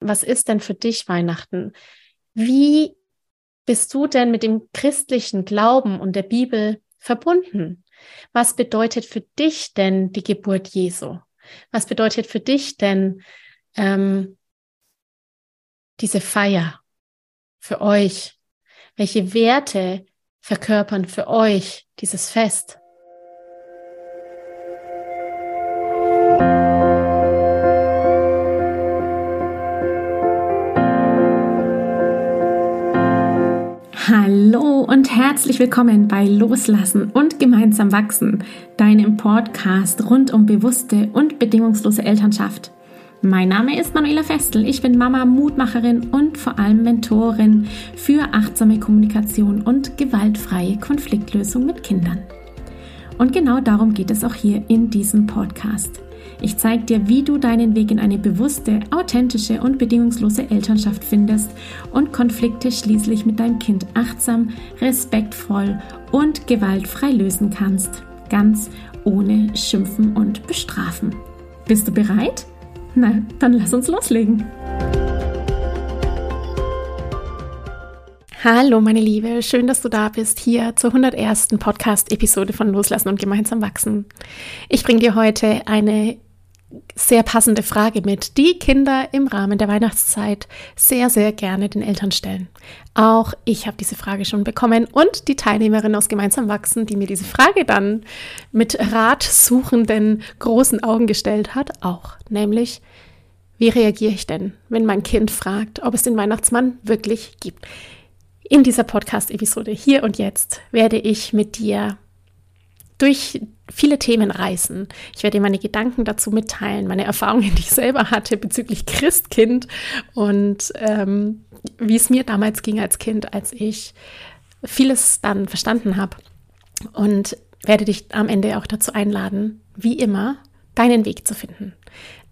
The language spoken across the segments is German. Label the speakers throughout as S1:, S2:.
S1: Was ist denn für dich Weihnachten? Wie bist du denn mit dem christlichen Glauben und der Bibel verbunden? Was bedeutet für dich denn die Geburt Jesu? Was bedeutet für dich denn ähm, diese Feier für euch? Welche Werte verkörpern für euch dieses Fest? Und herzlich willkommen bei Loslassen und gemeinsam wachsen, deinem Podcast rund um bewusste und bedingungslose Elternschaft. Mein Name ist Manuela Festel, ich bin Mama, Mutmacherin und vor allem Mentorin für achtsame Kommunikation und gewaltfreie Konfliktlösung mit Kindern. Und genau darum geht es auch hier in diesem Podcast. Ich zeige dir, wie du deinen Weg in eine bewusste, authentische und bedingungslose Elternschaft findest und Konflikte schließlich mit deinem Kind achtsam, respektvoll und gewaltfrei lösen kannst. Ganz ohne Schimpfen und Bestrafen. Bist du bereit? Na, dann lass uns loslegen. Hallo meine Liebe, schön, dass du da bist hier zur 101. Podcast-Episode von Loslassen und gemeinsam wachsen. Ich bringe dir heute eine sehr passende Frage mit, die Kinder im Rahmen der Weihnachtszeit sehr, sehr gerne den Eltern stellen. Auch ich habe diese Frage schon bekommen und die Teilnehmerin aus Gemeinsam Wachsen, die mir diese Frage dann mit ratsuchenden großen Augen gestellt hat, auch. Nämlich, wie reagiere ich denn, wenn mein Kind fragt, ob es den Weihnachtsmann wirklich gibt? In dieser Podcast-Episode hier und jetzt werde ich mit dir durch viele Themen reisen. Ich werde dir meine Gedanken dazu mitteilen, meine Erfahrungen, die ich selber hatte bezüglich Christkind und ähm, wie es mir damals ging als Kind, als ich vieles dann verstanden habe. Und werde dich am Ende auch dazu einladen, wie immer, deinen Weg zu finden.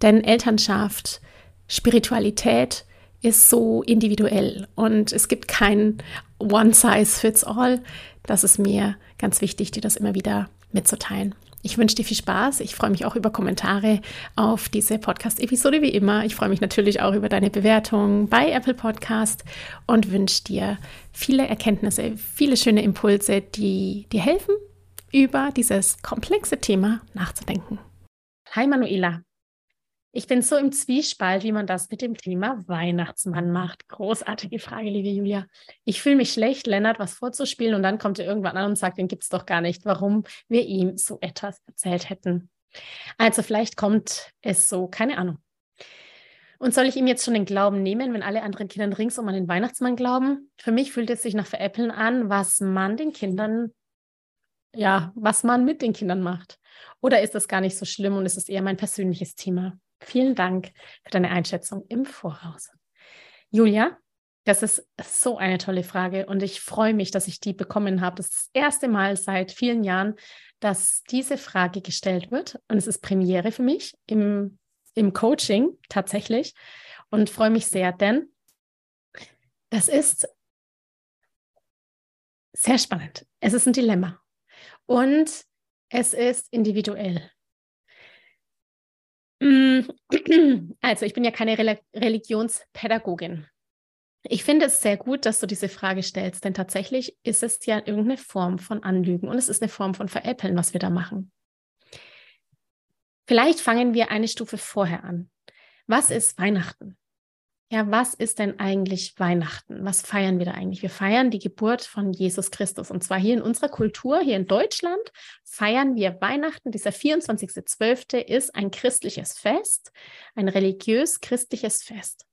S1: Denn Elternschaft, Spiritualität ist so individuell und es gibt kein One Size Fits All. Das ist mir ganz wichtig, dir das immer wieder mitzuteilen. Ich wünsche dir viel Spaß. Ich freue mich auch über Kommentare auf diese Podcast-Episode wie immer. Ich freue mich natürlich auch über deine Bewertung bei Apple Podcast und wünsche dir viele Erkenntnisse, viele schöne Impulse, die dir helfen, über dieses komplexe Thema nachzudenken. Hi Manuela. Ich bin so im Zwiespalt, wie man das mit dem Thema Weihnachtsmann macht. Großartige Frage, liebe Julia. Ich fühle mich schlecht, Lennart was vorzuspielen und dann kommt er irgendwann an und sagt, den gibt es doch gar nicht, warum wir ihm so etwas erzählt hätten. Also vielleicht kommt es so, keine Ahnung. Und soll ich ihm jetzt schon den Glauben nehmen, wenn alle anderen Kinder ringsum an den Weihnachtsmann glauben? Für mich fühlt es sich nach Veräppeln an, was man den Kindern, ja, was man mit den Kindern macht. Oder ist das gar nicht so schlimm und ist es eher mein persönliches Thema? Vielen Dank für deine Einschätzung im Voraus. Julia, das ist so eine tolle Frage und ich freue mich, dass ich die bekommen habe. Das ist das erste Mal seit vielen Jahren, dass diese Frage gestellt wird und es ist Premiere für mich im, im Coaching tatsächlich und freue mich sehr, denn das ist sehr spannend. Es ist ein Dilemma und es ist individuell. Mm, also, ich bin ja keine Religionspädagogin. Ich finde es sehr gut, dass du diese Frage stellst, denn tatsächlich ist es ja irgendeine Form von Anlügen und es ist eine Form von Veräppeln, was wir da machen. Vielleicht fangen wir eine Stufe vorher an. Was ist Weihnachten? Ja, was ist denn eigentlich Weihnachten? Was feiern wir da eigentlich? Wir feiern die Geburt von Jesus Christus. Und zwar hier in unserer Kultur, hier in Deutschland, feiern wir Weihnachten. Dieser 24.12. ist ein christliches Fest, ein religiös-christliches Fest,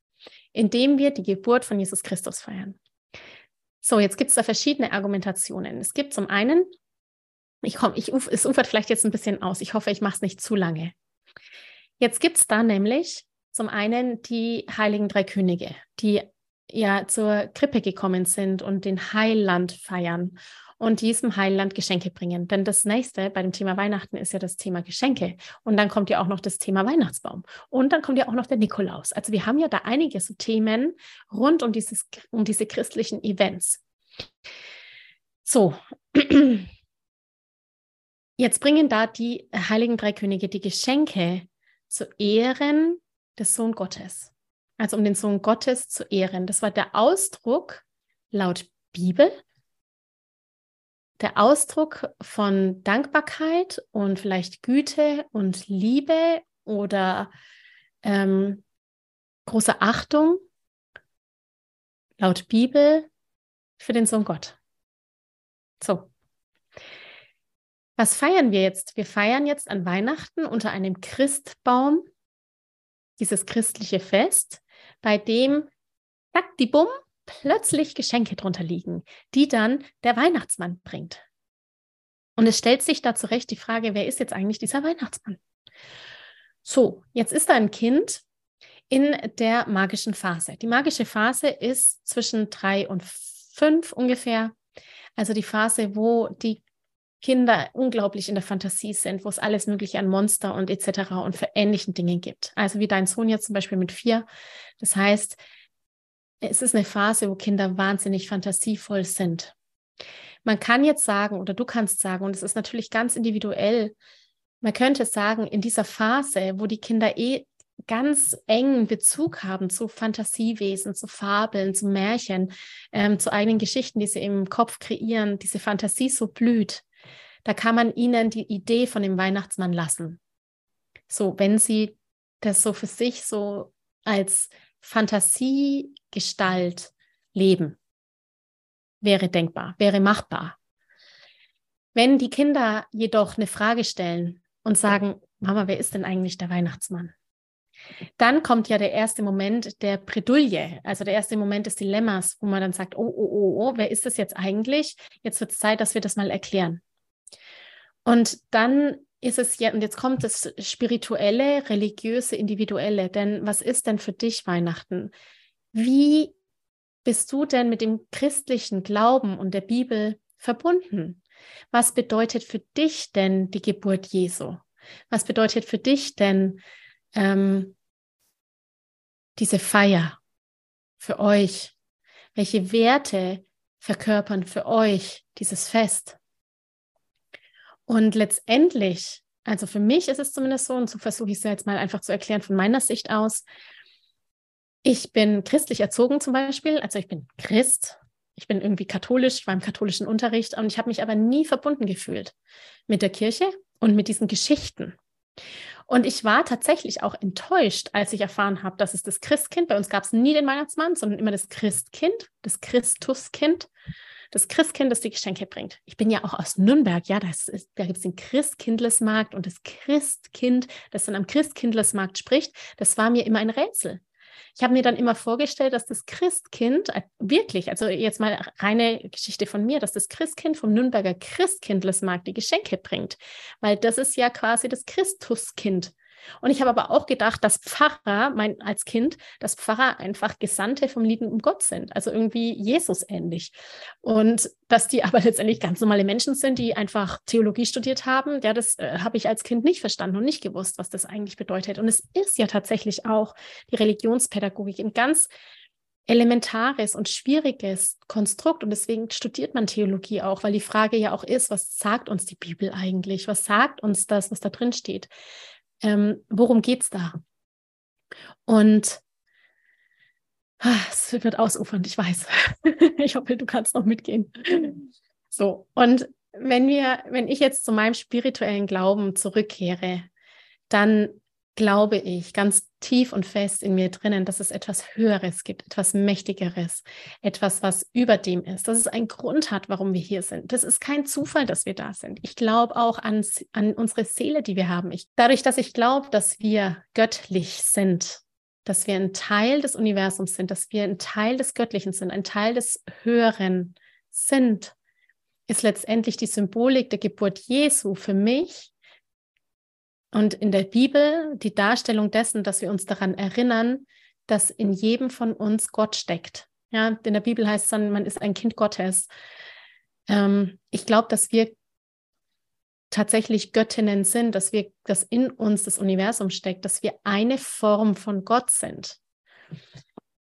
S1: in dem wir die Geburt von Jesus Christus feiern. So, jetzt gibt es da verschiedene Argumentationen. Es gibt zum einen, ich komme, ich, es ufert vielleicht jetzt ein bisschen aus. Ich hoffe, ich mache es nicht zu lange. Jetzt gibt es da nämlich zum einen die Heiligen Drei Könige, die ja zur Krippe gekommen sind und den Heiland feiern und diesem Heiland Geschenke bringen. Denn das nächste bei dem Thema Weihnachten ist ja das Thema Geschenke. Und dann kommt ja auch noch das Thema Weihnachtsbaum. Und dann kommt ja auch noch der Nikolaus. Also wir haben ja da einige so Themen rund um, dieses, um diese christlichen Events. So. Jetzt bringen da die Heiligen Drei Könige die Geschenke zu Ehren des Sohn Gottes. also um den Sohn Gottes zu ehren. Das war der Ausdruck laut Bibel, der Ausdruck von Dankbarkeit und vielleicht Güte und Liebe oder ähm, große Achtung laut Bibel für den Sohn Gott. So. Was feiern wir jetzt? Wir feiern jetzt an Weihnachten unter einem Christbaum dieses christliche Fest, bei dem, zack, die Bumm, plötzlich Geschenke drunter liegen, die dann der Weihnachtsmann bringt. Und es stellt sich da zurecht die Frage, wer ist jetzt eigentlich dieser Weihnachtsmann? So, jetzt ist da ein Kind in der magischen Phase. Die magische Phase ist zwischen drei und fünf ungefähr. Also die Phase, wo die Kinder unglaublich in der Fantasie sind, wo es alles Mögliche an Monster und etc. und ähnlichen Dingen gibt. Also wie dein Sohn jetzt zum Beispiel mit vier. Das heißt, es ist eine Phase, wo Kinder wahnsinnig fantasievoll sind. Man kann jetzt sagen, oder du kannst sagen, und es ist natürlich ganz individuell, man könnte sagen, in dieser Phase, wo die Kinder eh ganz engen Bezug haben zu Fantasiewesen, zu Fabeln, zu Märchen, ähm, zu eigenen Geschichten, die sie im Kopf kreieren, diese Fantasie so blüht, da kann man ihnen die Idee von dem Weihnachtsmann lassen. So, wenn sie das so für sich so als Fantasiegestalt leben, wäre denkbar, wäre machbar. Wenn die Kinder jedoch eine Frage stellen und sagen, Mama, wer ist denn eigentlich der Weihnachtsmann? Dann kommt ja der erste Moment der Bredouille, also der erste Moment des Dilemmas, wo man dann sagt, oh, oh, oh, oh, wer ist das jetzt eigentlich? Jetzt wird es Zeit, dass wir das mal erklären. Und dann ist es ja, und jetzt kommt das spirituelle, religiöse, individuelle. Denn was ist denn für dich Weihnachten? Wie bist du denn mit dem christlichen Glauben und der Bibel verbunden? Was bedeutet für dich denn die Geburt Jesu? Was bedeutet für dich denn ähm, diese Feier für euch? Welche Werte verkörpern für euch dieses Fest? Und letztendlich, also für mich ist es zumindest so, und so versuche ich es jetzt mal einfach zu erklären von meiner Sicht aus. Ich bin christlich erzogen zum Beispiel, also ich bin Christ, ich bin irgendwie katholisch, ich war im katholischen Unterricht und ich habe mich aber nie verbunden gefühlt mit der Kirche und mit diesen Geschichten. Und ich war tatsächlich auch enttäuscht, als ich erfahren habe, dass es das Christkind, bei uns gab es nie den Weihnachtsmann, sondern immer das Christkind, das Christuskind das Christkind, das die Geschenke bringt. Ich bin ja auch aus Nürnberg, ja, ist, da gibt es den Christkindlesmarkt und das Christkind, das dann am Christkindlesmarkt spricht, das war mir immer ein Rätsel. Ich habe mir dann immer vorgestellt, dass das Christkind äh, wirklich, also jetzt mal reine Geschichte von mir, dass das Christkind vom Nürnberger Christkindlesmarkt die Geschenke bringt, weil das ist ja quasi das Christuskind. Und ich habe aber auch gedacht, dass Pfarrer, mein, als Kind, dass Pfarrer einfach Gesandte vom liebenden Gott sind, also irgendwie Jesus ähnlich. Und dass die aber letztendlich ganz normale Menschen sind, die einfach Theologie studiert haben, ja, das äh, habe ich als Kind nicht verstanden und nicht gewusst, was das eigentlich bedeutet. Und es ist ja tatsächlich auch die Religionspädagogik ein ganz elementares und schwieriges Konstrukt und deswegen studiert man Theologie auch, weil die Frage ja auch ist, was sagt uns die Bibel eigentlich? Was sagt uns das, was da drin steht? Ähm, worum geht es da? Und ah, es wird ausufernd, ich weiß. ich hoffe, du kannst noch mitgehen. So, und wenn wir, wenn ich jetzt zu meinem spirituellen Glauben zurückkehre, dann glaube ich ganz tief und fest in mir drinnen, dass es etwas Höheres gibt, etwas Mächtigeres, etwas, was über dem ist, dass es einen Grund hat, warum wir hier sind. Das ist kein Zufall, dass wir da sind. Ich glaube auch an, an unsere Seele, die wir haben. Ich, dadurch, dass ich glaube, dass wir göttlich sind, dass wir ein Teil des Universums sind, dass wir ein Teil des Göttlichen sind, ein Teil des Höheren sind, ist letztendlich die Symbolik der Geburt Jesu für mich und in der Bibel die Darstellung dessen, dass wir uns daran erinnern, dass in jedem von uns Gott steckt. Ja, in der Bibel heißt es dann, man ist ein Kind Gottes. Ähm, ich glaube, dass wir tatsächlich Göttinnen sind, dass wir, dass in uns das Universum steckt, dass wir eine Form von Gott sind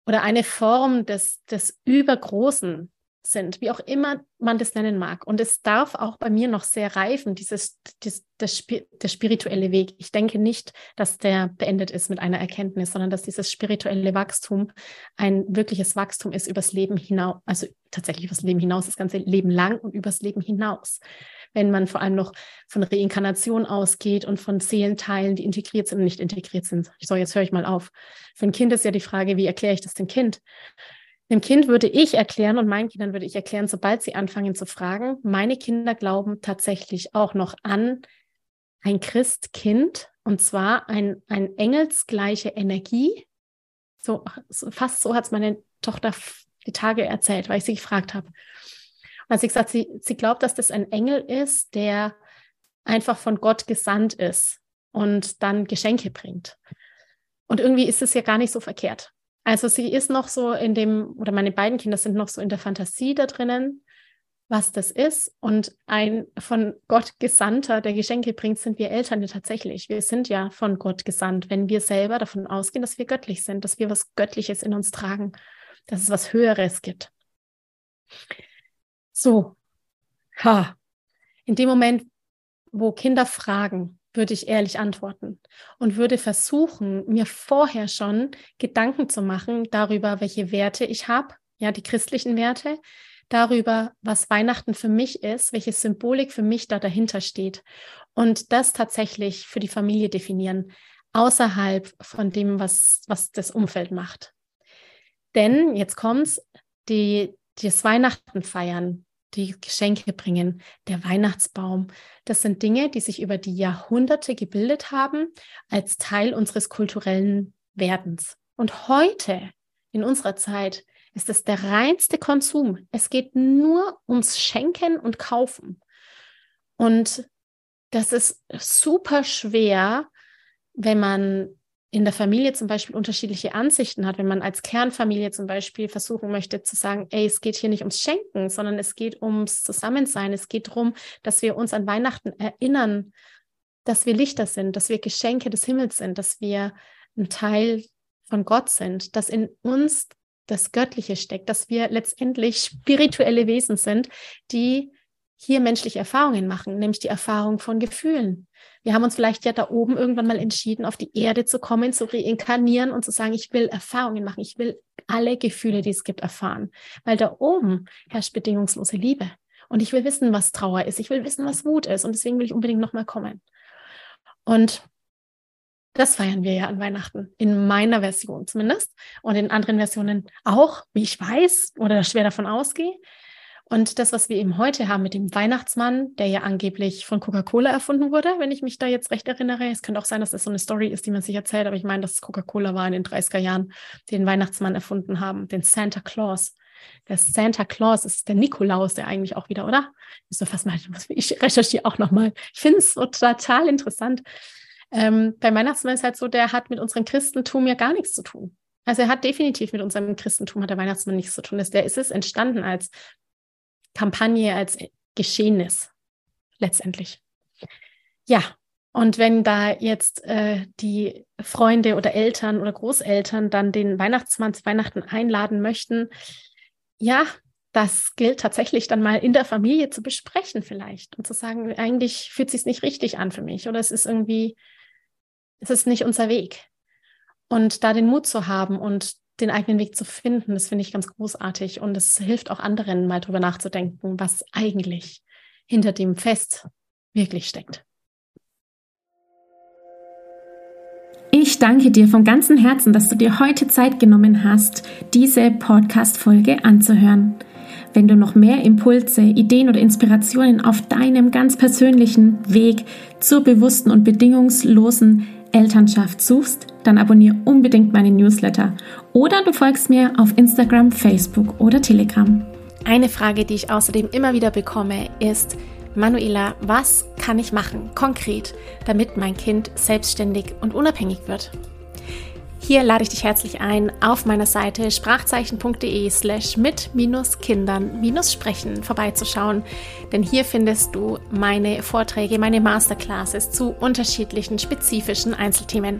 S1: oder eine Form des, des Übergroßen, sind, wie auch immer man das nennen mag. Und es darf auch bei mir noch sehr reifen, dieses, das, das, der spirituelle Weg. Ich denke nicht, dass der beendet ist mit einer Erkenntnis, sondern dass dieses spirituelle Wachstum ein wirkliches Wachstum ist übers Leben hinaus, also tatsächlich übers Leben hinaus, das ganze Leben lang und übers Leben hinaus. Wenn man vor allem noch von Reinkarnation ausgeht und von Seelenteilen, die integriert sind und nicht integriert sind. So, jetzt höre ich mal auf. Für ein Kind ist ja die Frage, wie erkläre ich das dem Kind? Dem Kind würde ich erklären und meinen Kindern würde ich erklären, sobald sie anfangen zu fragen, meine Kinder glauben tatsächlich auch noch an ein Christkind und zwar ein, ein engelsgleiche Energie. So, fast so hat es meine Tochter die Tage erzählt, weil ich sie gefragt habe. Und hat sie gesagt, sie, sie glaubt, dass das ein Engel ist, der einfach von Gott gesandt ist und dann Geschenke bringt. Und irgendwie ist es ja gar nicht so verkehrt. Also sie ist noch so in dem, oder meine beiden Kinder sind noch so in der Fantasie da drinnen, was das ist. Und ein von Gott Gesandter, der Geschenke bringt, sind wir Eltern ja tatsächlich. Wir sind ja von Gott gesandt, wenn wir selber davon ausgehen, dass wir göttlich sind, dass wir was Göttliches in uns tragen, dass es was Höheres gibt. So, ha. In dem Moment, wo Kinder fragen, würde ich ehrlich antworten und würde versuchen, mir vorher schon Gedanken zu machen darüber, welche Werte ich habe, ja, die christlichen Werte, darüber, was Weihnachten für mich ist, welche Symbolik für mich da dahinter steht und das tatsächlich für die Familie definieren, außerhalb von dem, was, was das Umfeld macht. Denn jetzt kommt's, die, das Weihnachten feiern, die Geschenke bringen, der Weihnachtsbaum. Das sind Dinge, die sich über die Jahrhunderte gebildet haben als Teil unseres kulturellen Werdens. Und heute, in unserer Zeit, ist es der reinste Konsum. Es geht nur ums Schenken und Kaufen. Und das ist super schwer, wenn man in der Familie zum Beispiel unterschiedliche Ansichten hat, wenn man als Kernfamilie zum Beispiel versuchen möchte zu sagen, ey, es geht hier nicht ums Schenken, sondern es geht ums Zusammensein. Es geht darum, dass wir uns an Weihnachten erinnern, dass wir Lichter sind, dass wir Geschenke des Himmels sind, dass wir ein Teil von Gott sind, dass in uns das Göttliche steckt, dass wir letztendlich spirituelle Wesen sind, die hier menschliche Erfahrungen machen, nämlich die Erfahrung von Gefühlen. Wir haben uns vielleicht ja da oben irgendwann mal entschieden, auf die Erde zu kommen, zu reinkarnieren und zu sagen, ich will Erfahrungen machen, ich will alle Gefühle, die es gibt, erfahren. Weil da oben herrscht bedingungslose Liebe. Und ich will wissen, was Trauer ist. Ich will wissen, was Wut ist. Und deswegen will ich unbedingt nochmal kommen. Und das feiern wir ja an Weihnachten, in meiner Version zumindest und in anderen Versionen auch, wie ich weiß oder schwer davon ausgehe. Und das, was wir eben heute haben mit dem Weihnachtsmann, der ja angeblich von Coca-Cola erfunden wurde, wenn ich mich da jetzt recht erinnere. Es könnte auch sein, dass das so eine Story ist, die man sich erzählt, aber ich meine, dass Coca-Cola war in den 30er Jahren, den Weihnachtsmann erfunden haben, den Santa Claus. Der Santa Claus ist der Nikolaus, der eigentlich auch wieder, oder? Ich so fast mal, ich recherchiere auch nochmal. Ich finde es so total interessant. Ähm, beim Weihnachtsmann ist halt so, der hat mit unserem Christentum ja gar nichts zu tun. Also er hat definitiv mit unserem Christentum hat der Weihnachtsmann nichts zu tun. Der ist es entstanden als Kampagne als Geschehnis letztendlich. Ja, und wenn da jetzt äh, die Freunde oder Eltern oder Großeltern dann den Weihnachtsmann zu Weihnachten einladen möchten, ja, das gilt tatsächlich dann mal in der Familie zu besprechen vielleicht und zu sagen, eigentlich fühlt sich nicht richtig an für mich oder es ist irgendwie, es ist nicht unser Weg. Und da den Mut zu haben und den eigenen Weg zu finden, das finde ich ganz großartig. Und es hilft auch anderen, mal drüber nachzudenken, was eigentlich hinter dem Fest wirklich steckt.
S2: Ich danke dir von ganzem Herzen, dass du dir heute Zeit genommen hast, diese Podcast-Folge anzuhören. Wenn du noch mehr Impulse, Ideen oder Inspirationen auf deinem ganz persönlichen Weg zur bewussten und bedingungslosen Elternschaft suchst, dann abonniere unbedingt meinen Newsletter oder du folgst mir auf Instagram, Facebook oder Telegram.
S1: Eine Frage, die ich außerdem immer wieder bekomme, ist, Manuela, was kann ich machen, konkret, damit mein Kind selbstständig und unabhängig wird? Hier lade ich dich herzlich ein, auf meiner Seite sprachzeichen.de slash mit-kindern-sprechen vorbeizuschauen, denn hier findest du meine Vorträge, meine Masterclasses zu unterschiedlichen spezifischen Einzelthemen.